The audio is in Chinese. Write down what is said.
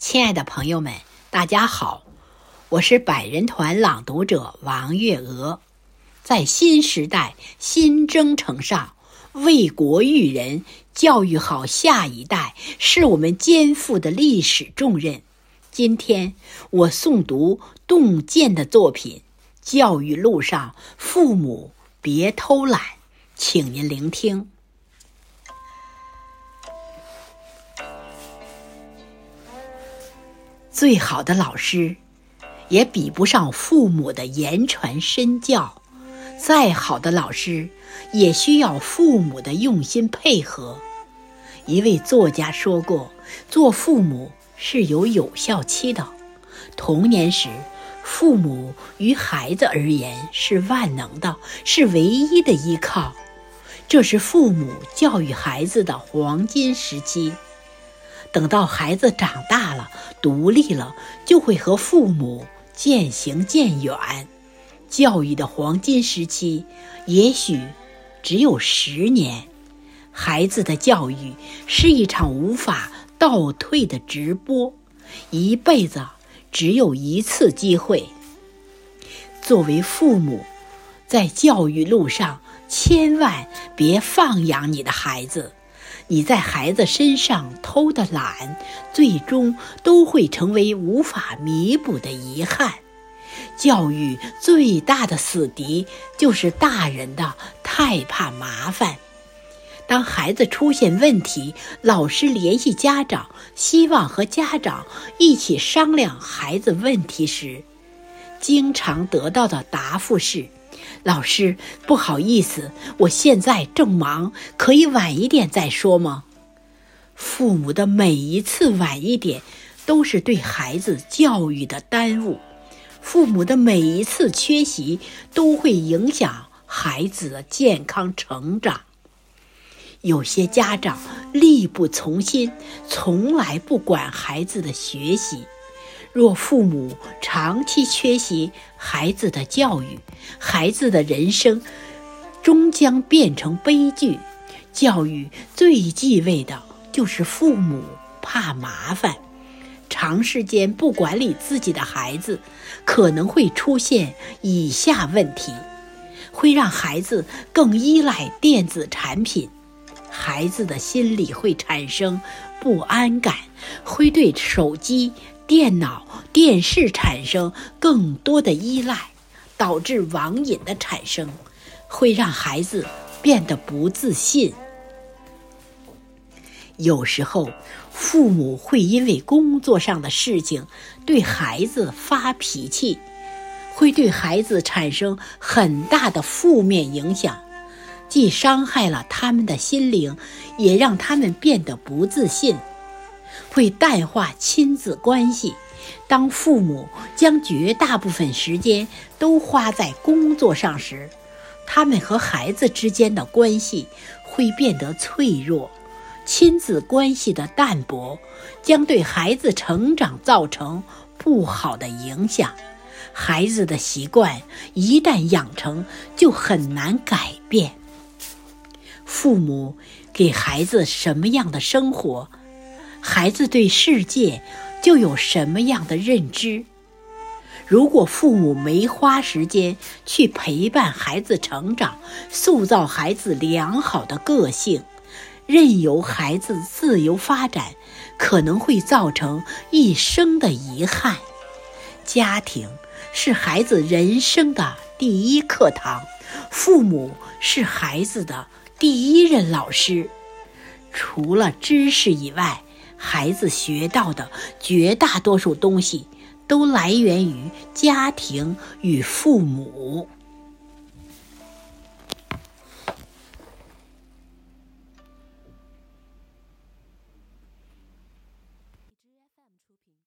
亲爱的朋友们，大家好，我是百人团朗读者王月娥。在新时代新征程上，为国育人、教育好下一代，是我们肩负的历史重任。今天我诵读洞见的作品《教育路上，父母别偷懒》，请您聆听。最好的老师，也比不上父母的言传身教；再好的老师，也需要父母的用心配合。一位作家说过：“做父母是有有效期的。童年时，父母于孩子而言是万能的，是唯一的依靠，这是父母教育孩子的黄金时期。”等到孩子长大了、独立了，就会和父母渐行渐远。教育的黄金时期，也许只有十年。孩子的教育是一场无法倒退的直播，一辈子只有一次机会。作为父母，在教育路上，千万别放养你的孩子。你在孩子身上偷的懒，最终都会成为无法弥补的遗憾。教育最大的死敌就是大人的太怕麻烦。当孩子出现问题，老师联系家长，希望和家长一起商量孩子问题时，经常得到的答复是。老师，不好意思，我现在正忙，可以晚一点再说吗？父母的每一次晚一点，都是对孩子教育的耽误；父母的每一次缺席，都会影响孩子的健康成长。有些家长力不从心，从来不管孩子的学习。若父母长期缺席孩子的教育，孩子的人生终将变成悲剧。教育最忌讳的就是父母怕麻烦，长时间不管理自己的孩子，可能会出现以下问题：会让孩子更依赖电子产品，孩子的心里会产生不安感，会对手机。电脑、电视产生更多的依赖，导致网瘾的产生，会让孩子变得不自信。有时候，父母会因为工作上的事情对孩子发脾气，会对孩子产生很大的负面影响，既伤害了他们的心灵，也让他们变得不自信。会淡化亲子关系。当父母将绝大部分时间都花在工作上时，他们和孩子之间的关系会变得脆弱。亲子关系的淡薄将对孩子成长造成不好的影响。孩子的习惯一旦养成，就很难改变。父母给孩子什么样的生活？孩子对世界就有什么样的认知？如果父母没花时间去陪伴孩子成长，塑造孩子良好的个性，任由孩子自由发展，可能会造成一生的遗憾。家庭是孩子人生的第一课堂，父母是孩子的第一任老师。除了知识以外，孩子学到的绝大多数东西，都来源于家庭与父母。